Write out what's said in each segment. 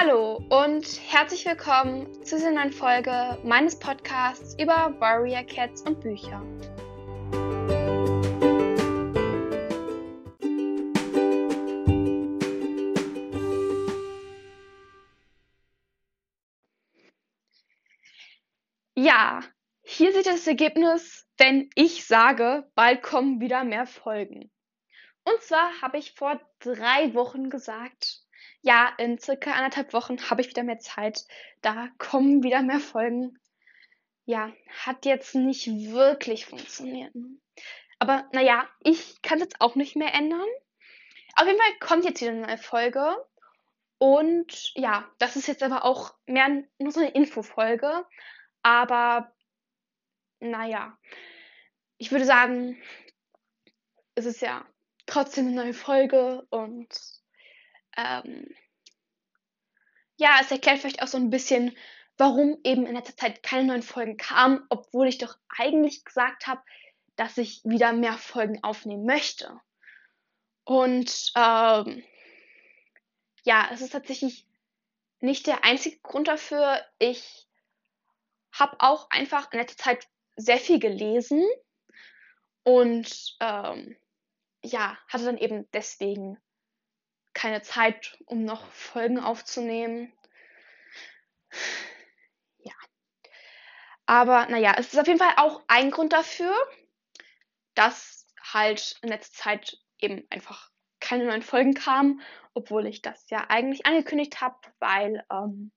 Hallo und herzlich willkommen zu dieser neuen Folge meines Podcasts über Warrior Cats und Bücher. Ja, hier sieht das Ergebnis, wenn ich sage, bald kommen wieder mehr Folgen. Und zwar habe ich vor drei Wochen gesagt, ja, in circa anderthalb Wochen habe ich wieder mehr Zeit. Da kommen wieder mehr Folgen. Ja, hat jetzt nicht wirklich funktioniert. Aber naja, ich kann es jetzt auch nicht mehr ändern. Auf jeden Fall kommt jetzt wieder eine neue Folge. Und ja, das ist jetzt aber auch mehr nur so eine Infofolge. Aber naja, ich würde sagen, es ist ja trotzdem eine neue Folge und ähm, ja, es erklärt vielleicht auch so ein bisschen, warum eben in letzter Zeit keine neuen Folgen kamen, obwohl ich doch eigentlich gesagt habe, dass ich wieder mehr Folgen aufnehmen möchte. Und ähm, ja, es ist tatsächlich nicht der einzige Grund dafür. Ich habe auch einfach in letzter Zeit sehr viel gelesen und ähm, ja, hatte dann eben deswegen keine Zeit, um noch Folgen aufzunehmen. Ja. Aber naja, es ist auf jeden Fall auch ein Grund dafür, dass halt in letzter Zeit eben einfach keine neuen Folgen kamen, obwohl ich das ja eigentlich angekündigt habe, weil ähm,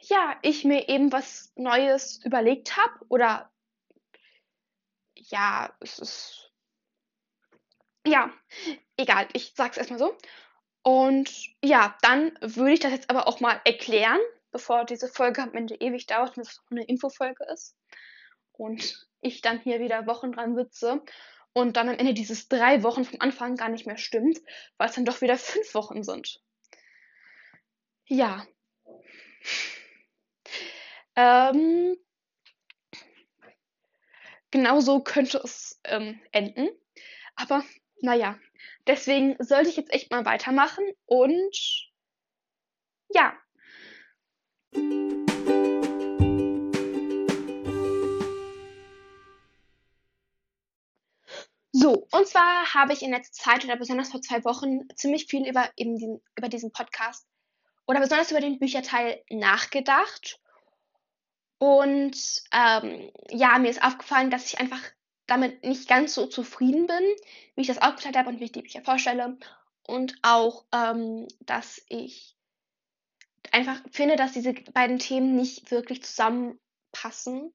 ja, ich mir eben was Neues überlegt habe oder ja, es ist ja, egal, ich sag's erstmal so. Und ja, dann würde ich das jetzt aber auch mal erklären, bevor diese Folge am Ende ewig dauert und es eine Infofolge ist. Und ich dann hier wieder Wochen dran sitze und dann am Ende dieses drei Wochen vom Anfang gar nicht mehr stimmt, weil es dann doch wieder fünf Wochen sind. Ja. Ähm, genauso könnte es ähm, enden. Aber naja, deswegen sollte ich jetzt echt mal weitermachen und ja. So, und zwar habe ich in letzter Zeit oder besonders vor zwei Wochen ziemlich viel über, eben diesen, über diesen Podcast oder besonders über den Bücherteil nachgedacht. Und ähm, ja, mir ist aufgefallen, dass ich einfach damit nicht ganz so zufrieden bin, wie ich das aufgeteilt habe und wie ich die Bücher vorstelle. Und auch, ähm, dass ich einfach finde, dass diese beiden Themen nicht wirklich zusammenpassen.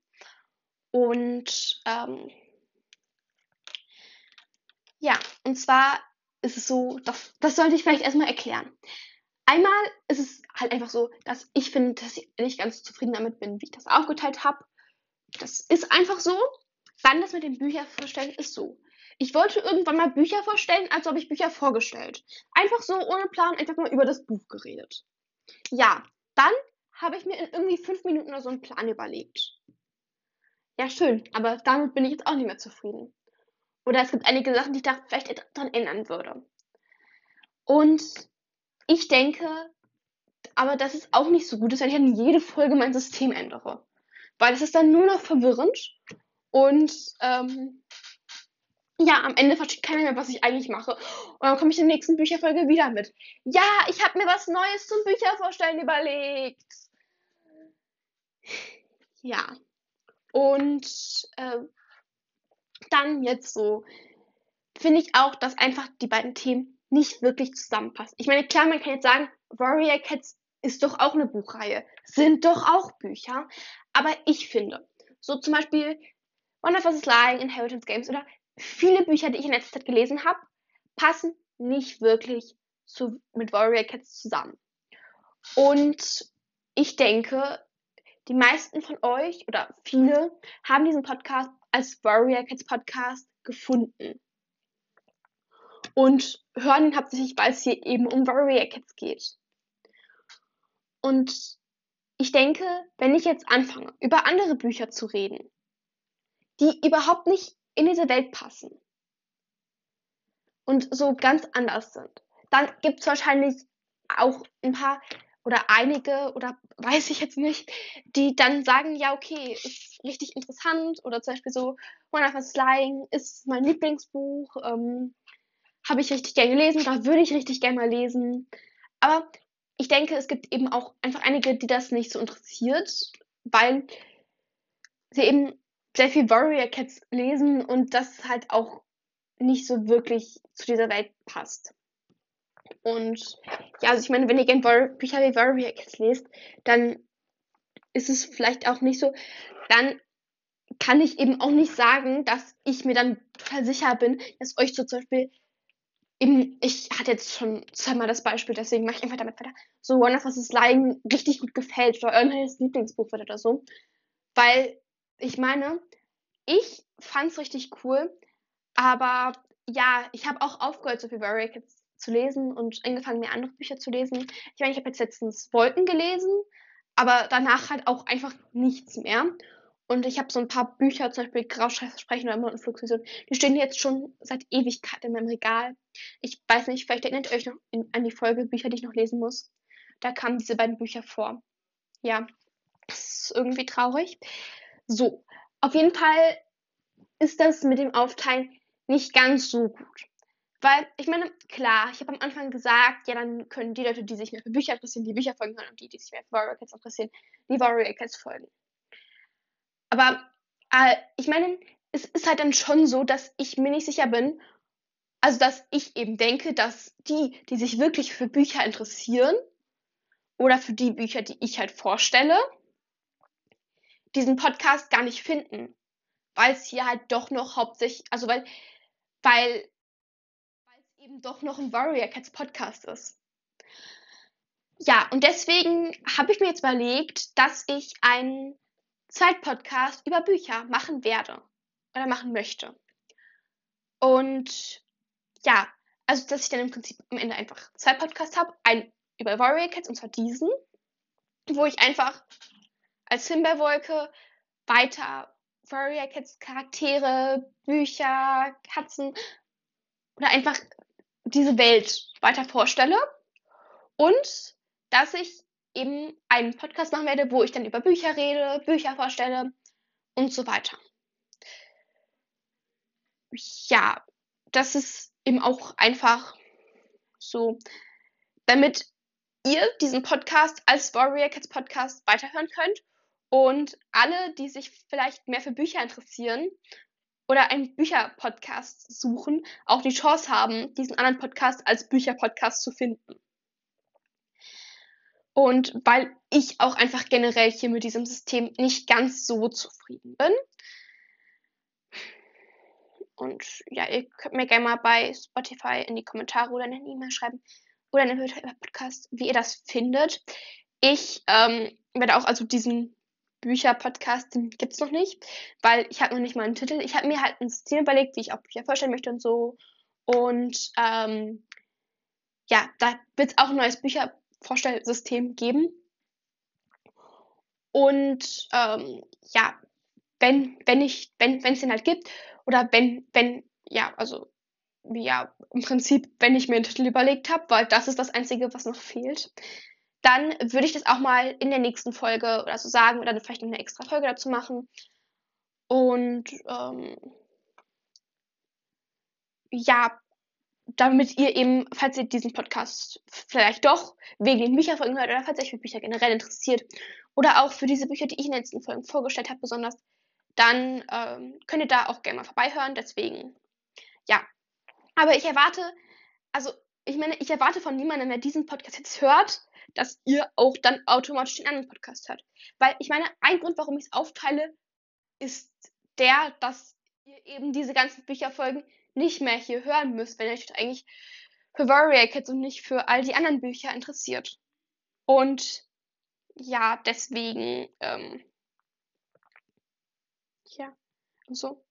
Und ähm, ja, und zwar ist es so, das, das sollte ich vielleicht erstmal erklären. Einmal ist es halt einfach so, dass ich finde, dass ich nicht ganz zufrieden damit bin, wie ich das aufgeteilt habe. Das ist einfach so. Dann das mit den Büchern vorstellen ist so. Ich wollte irgendwann mal Bücher vorstellen, als ob ich Bücher vorgestellt. Einfach so ohne Plan, einfach mal über das Buch geredet. Ja, dann habe ich mir in irgendwie fünf Minuten oder so einen Plan überlegt. Ja, schön, aber damit bin ich jetzt auch nicht mehr zufrieden. Oder es gibt einige Sachen, die ich da vielleicht dran ändern würde. Und ich denke, aber das ist auch nicht so gut, dass wenn ich in jede Folge mein System ändere. Weil es ist dann nur noch verwirrend und ähm, ja, am Ende versteht keiner mehr, was ich eigentlich mache. Und dann komme ich in der nächsten Bücherfolge wieder mit. Ja, ich habe mir was Neues zum Büchervorstellen überlegt. Ja. Und äh, dann jetzt so finde ich auch, dass einfach die beiden Themen nicht wirklich zusammenpassen. Ich meine, klar, man kann jetzt sagen, Warrior Cats ist doch auch eine Buchreihe, sind doch auch Bücher. Aber ich finde, so zum Beispiel One is Lying, Inheritance Games oder viele Bücher, die ich in letzter Zeit gelesen habe, passen nicht wirklich zu, mit Warrior Cats zusammen. Und ich denke, die meisten von euch oder viele haben diesen Podcast als Warrior Cats Podcast gefunden. Und hören ihn hauptsächlich, weil es hier eben um Warrior Cats geht. Und ich denke, wenn ich jetzt anfange, über andere Bücher zu reden, die überhaupt nicht in diese Welt passen und so ganz anders sind, dann gibt es wahrscheinlich auch ein paar oder einige oder weiß ich jetzt nicht, die dann sagen, ja, okay, ist richtig interessant oder zum Beispiel so One of Us Lying ist mein Lieblingsbuch, ähm, habe ich richtig gerne gelesen, da würde ich richtig gerne mal lesen. Aber ich denke, es gibt eben auch einfach einige, die das nicht so interessiert, weil sie eben sehr viel Warrior Cats lesen und das halt auch nicht so wirklich zu dieser Welt passt. Und ja, also ich meine, wenn ihr gerne Bücher wie Warrior Cats lest, dann ist es vielleicht auch nicht so, dann kann ich eben auch nicht sagen, dass ich mir dann total sicher bin, dass euch so zum Beispiel eben, ich hatte jetzt schon zweimal das Beispiel, deswegen mache ich einfach damit weiter, so One of Us is Lying richtig gut gefällt oder irgendein Lieblingsbuch wird oder so. Weil, ich meine, ich fand's richtig cool, aber ja, ich habe auch aufgehört, so viel Kids zu lesen und angefangen, mir andere Bücher zu lesen. Ich meine, ich habe jetzt letztens Wolken gelesen, aber danach halt auch einfach nichts mehr. Und ich habe so ein paar Bücher, zum Beispiel Grauscheißversprechen oder Mondenflugsvision, die stehen jetzt schon seit Ewigkeit in meinem Regal. Ich weiß nicht, vielleicht erinnert ihr euch noch in, an die Folge Bücher, die ich noch lesen muss. Da kamen diese beiden Bücher vor. Ja, das ist irgendwie traurig. So, auf jeden Fall ist das mit dem Aufteilen nicht ganz so gut. Weil, ich meine, klar, ich habe am Anfang gesagt, ja, dann können die Leute, die sich mehr für Bücher interessieren, die Bücher folgen können und die, die sich mehr für Warrior Cats interessieren, die Warrior Cats folgen. Aber äh, ich meine, es ist halt dann schon so, dass ich mir nicht sicher bin, also dass ich eben denke, dass die, die sich wirklich für Bücher interessieren oder für die Bücher, die ich halt vorstelle, diesen Podcast gar nicht finden, weil es hier halt doch noch hauptsächlich, also weil, weil, es eben doch noch ein Warrior Cats Podcast ist. Ja, und deswegen habe ich mir jetzt überlegt, dass ich einen Zeitpodcast über Bücher machen werde oder machen möchte. Und ja, also dass ich dann im Prinzip am Ende einfach zwei Podcasts habe, einen über Warrior Cats und zwar diesen, wo ich einfach als Himbeerwolke weiter Warrior Cats Charaktere, Bücher, Katzen oder einfach diese Welt weiter vorstelle und dass ich eben einen Podcast machen werde, wo ich dann über Bücher rede, Bücher vorstelle und so weiter. Ja, das ist eben auch einfach so, damit ihr diesen Podcast als Warrior Cats Podcast weiterhören könnt und alle, die sich vielleicht mehr für Bücher interessieren oder einen Bücherpodcast suchen, auch die Chance haben, diesen anderen Podcast als Bücherpodcast zu finden. Und weil ich auch einfach generell hier mit diesem System nicht ganz so zufrieden bin. Und ja, ihr könnt mir gerne mal bei Spotify in die Kommentare oder in eine E-Mail schreiben oder in den Podcast, wie ihr das findet. Ich ähm, werde auch also diesen Bücher-Podcast, den gibt es noch nicht, weil ich habe noch nicht mal einen Titel. Ich habe mir halt ein System überlegt, wie ich auch Bücher vorstellen möchte und so. Und ähm, ja, da wird es auch ein neues Bücher Vorstellsystem geben. Und ähm, ja, wenn, wenn ich, wenn, wenn es den halt gibt, oder wenn, wenn, ja, also ja, im Prinzip, wenn ich mir einen Titel überlegt habe, weil das ist das Einzige, was noch fehlt, dann würde ich das auch mal in der nächsten Folge oder so sagen oder vielleicht noch eine extra Folge dazu machen. Und ähm, ja, damit ihr eben, falls ihr diesen Podcast vielleicht doch wegen den Bücherfolgen hört oder falls ihr euch für Bücher generell interessiert oder auch für diese Bücher, die ich in den letzten Folgen vorgestellt habe, besonders, dann ähm, könnt ihr da auch gerne mal vorbeihören. Deswegen, ja. Aber ich erwarte, also ich meine, ich erwarte von niemandem, der diesen Podcast jetzt hört, dass ihr auch dann automatisch den anderen Podcast hört. Weil ich meine, ein Grund, warum ich es aufteile, ist der, dass ihr eben diese ganzen Bücherfolgen nicht mehr hier hören müsst, wenn ihr euch eigentlich für Warrior Kids und nicht für all die anderen Bücher interessiert. Und ja, deswegen, ähm, ja, und so.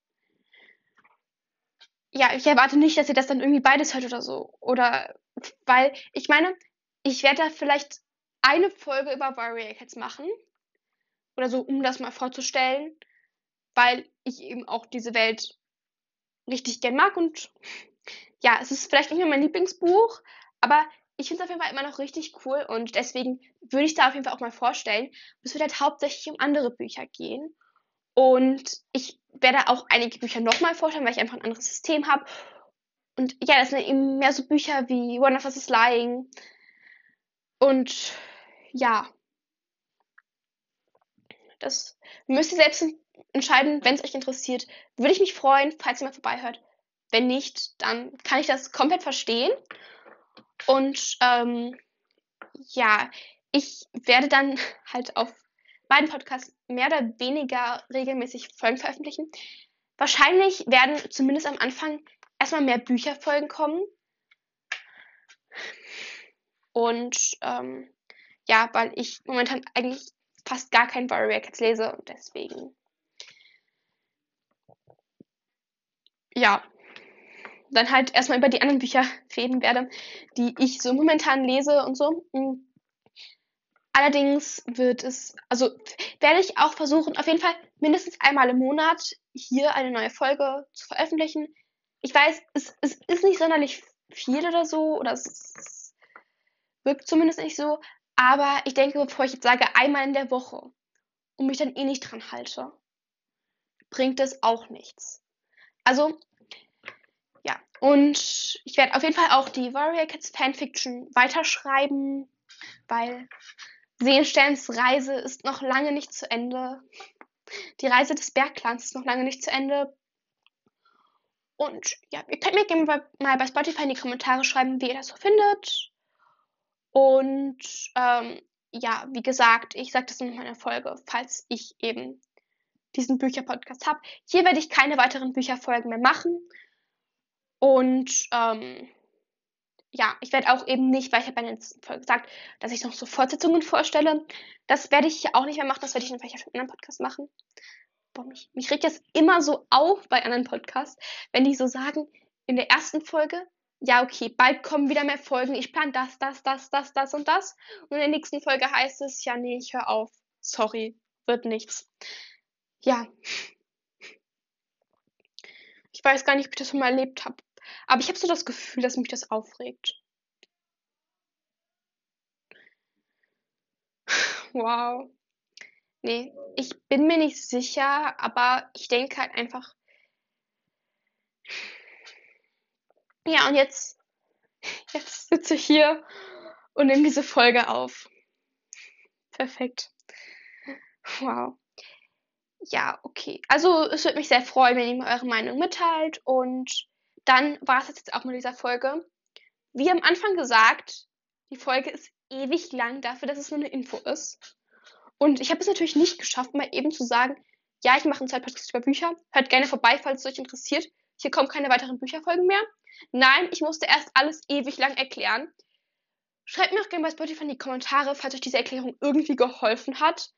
Ja, ich erwarte nicht, dass ihr das dann irgendwie beides hört oder so. Oder, weil, ich meine, ich werde da vielleicht eine Folge über Warrior Cats machen. Oder so, um das mal vorzustellen. Weil ich eben auch diese Welt richtig gern mag und ja, es ist vielleicht nicht mehr mein Lieblingsbuch, aber ich finde es auf jeden Fall immer noch richtig cool und deswegen würde ich da auf jeden Fall auch mal vorstellen. Es wird halt hauptsächlich um andere Bücher gehen. Und ich werde auch einige Bücher nochmal vorstellen, weil ich einfach ein anderes System habe. Und ja, das sind eben mehr so Bücher wie One of Us is Lying. Und ja, das müsst ihr selbst entscheiden, wenn es euch interessiert. Würde ich mich freuen, falls ihr mal vorbeihört. Wenn nicht, dann kann ich das komplett verstehen. Und ähm, ja, ich werde dann halt auf beiden Podcasts mehr oder weniger regelmäßig Folgen veröffentlichen. Wahrscheinlich werden zumindest am Anfang erstmal mehr Bücherfolgen kommen. Und ähm, ja, weil ich momentan eigentlich fast gar kein Warrior Cats lese und deswegen. Ja, dann halt erstmal über die anderen Bücher reden werde, die ich so momentan lese und so. Hm. Allerdings wird es, also werde ich auch versuchen, auf jeden Fall mindestens einmal im Monat hier eine neue Folge zu veröffentlichen. Ich weiß, es, es ist nicht sonderlich viel oder so, oder es wirkt zumindest nicht so, aber ich denke, bevor ich jetzt sage, einmal in der Woche und mich dann eh nicht dran halte, bringt es auch nichts. Also, ja. Und ich werde auf jeden Fall auch die Warrior Cats Fanfiction weiterschreiben, weil Seelensterns Reise ist noch lange nicht zu Ende. Die Reise des Bergclans ist noch lange nicht zu Ende. Und ja, ihr könnt mir mal bei Spotify in die Kommentare schreiben, wie ihr das so findet. Und ähm, ja, wie gesagt, ich sage das in meiner Folge, falls ich eben diesen Bücherpodcast habe. Hier werde ich keine weiteren Bücherfolgen mehr machen. Und ähm, ja, ich werde auch eben nicht, weil ich habe bei der Folge gesagt, dass ich noch so Fortsetzungen vorstelle. Das werde ich hier auch nicht mehr machen, das werde ich dann vielleicht auf einem anderen Podcast machen. Boah, mich, mich regt das immer so auf bei anderen Podcasts, wenn die so sagen, in der ersten Folge, ja, okay, bald kommen wieder mehr Folgen, ich plane das, das, das, das, das und das. Und in der nächsten Folge heißt es, ja, nee, ich höre auf. Sorry, wird nichts. Ja. Ich weiß gar nicht, ob ich das schon mal erlebt habe. Aber ich habe so das Gefühl, dass mich das aufregt. Wow. Nee, ich bin mir nicht sicher, aber ich denke halt einfach. Ja, und jetzt, jetzt sitze ich hier und nehme diese Folge auf. Perfekt. Wow. Ja, okay. Also es würde mich sehr freuen, wenn ihr mir eure Meinung mitteilt und dann war es jetzt auch mit dieser Folge. Wie am Anfang gesagt, die Folge ist ewig lang dafür, dass es nur eine Info ist. Und ich habe es natürlich nicht geschafft, mal eben zu sagen, ja, ich mache einen Zeitpodcast über Bücher. Hört gerne vorbei, falls es euch interessiert. Hier kommen keine weiteren Bücherfolgen mehr. Nein, ich musste erst alles ewig lang erklären. Schreibt mir auch gerne bei Spotify in die Kommentare, falls euch diese Erklärung irgendwie geholfen hat.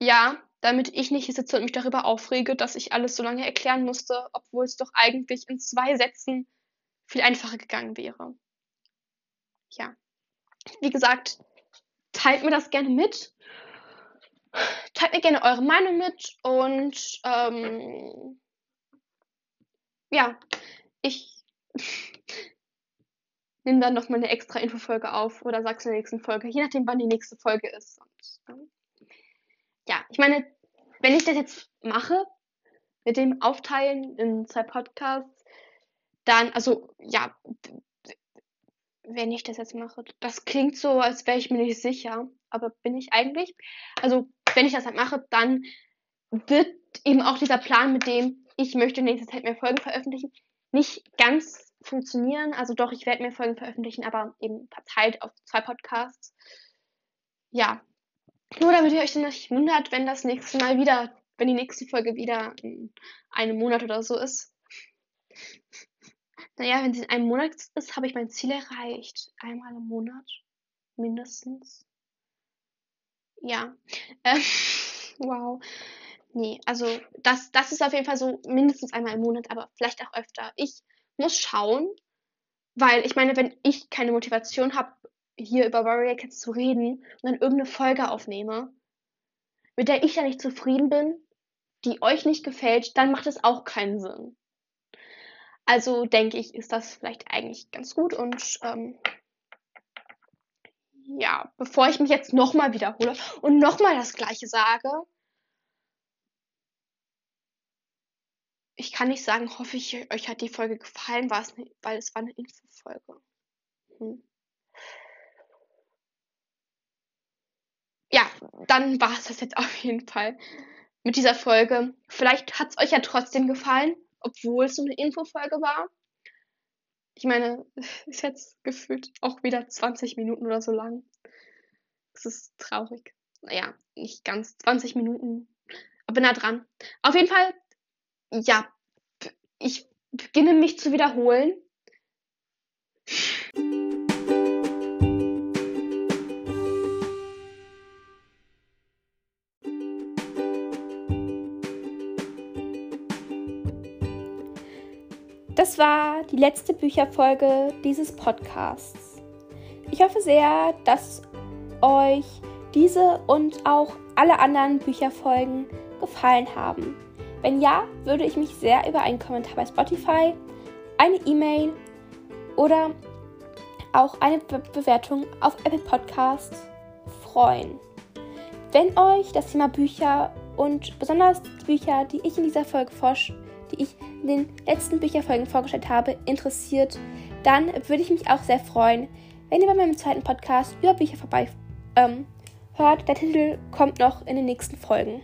Ja, damit ich nicht hier sitze und mich darüber aufrege, dass ich alles so lange erklären musste, obwohl es doch eigentlich in zwei Sätzen viel einfacher gegangen wäre. Ja. Wie gesagt, teilt mir das gerne mit. Teilt mir gerne eure Meinung mit und ähm, ja, ich nehme dann nochmal eine extra Infofolge auf oder sag's in der nächsten Folge, je nachdem, wann die nächste Folge ist. Und, ja, ich meine, wenn ich das jetzt mache, mit dem Aufteilen in zwei Podcasts, dann, also, ja, wenn ich das jetzt mache, das klingt so, als wäre ich mir nicht sicher, aber bin ich eigentlich. Also, wenn ich das halt mache, dann wird eben auch dieser Plan, mit dem ich möchte in nächster Zeit mehr Folgen veröffentlichen, nicht ganz funktionieren. Also doch, ich werde mehr Folgen veröffentlichen, aber eben verteilt auf zwei Podcasts. Ja, nur damit ihr euch dann nicht wundert, wenn das nächste Mal wieder, wenn die nächste Folge wieder in einem Monat oder so ist. Naja, wenn sie in einem Monat ist, habe ich mein Ziel erreicht. Einmal im Monat. Mindestens. Ja. Ähm, wow. Nee, also das, das ist auf jeden Fall so mindestens einmal im Monat, aber vielleicht auch öfter. Ich muss schauen, weil ich meine, wenn ich keine Motivation habe, hier über Warrior Cats zu reden und dann irgendeine Folge aufnehme, mit der ich ja nicht zufrieden bin, die euch nicht gefällt, dann macht es auch keinen Sinn. Also denke ich, ist das vielleicht eigentlich ganz gut und ähm, ja, bevor ich mich jetzt nochmal wiederhole und nochmal das Gleiche sage, ich kann nicht sagen, hoffe ich, euch hat die Folge gefallen, es ne, weil es war eine Infofolge. Hm. Ja, dann war es das jetzt auf jeden Fall mit dieser Folge. Vielleicht hat es euch ja trotzdem gefallen, obwohl es so eine Infofolge war. Ich meine, ist jetzt gefühlt auch wieder 20 Minuten oder so lang. Das ist traurig. Naja, nicht ganz 20 Minuten, aber nah dran. Auf jeden Fall ja, ich beginne mich zu wiederholen. Das war die letzte Bücherfolge dieses Podcasts. Ich hoffe sehr, dass euch diese und auch alle anderen Bücherfolgen gefallen haben. Wenn ja, würde ich mich sehr über einen Kommentar bei Spotify, eine E-Mail oder auch eine Be Bewertung auf Apple Podcasts freuen. Wenn euch das Thema Bücher und besonders die Bücher, die ich in dieser Folge forsch, die ich in den letzten Bücherfolgen vorgestellt habe, interessiert, dann würde ich mich auch sehr freuen, wenn ihr bei meinem zweiten Podcast über Bücher vorbei ähm, hört. Der Titel kommt noch in den nächsten Folgen.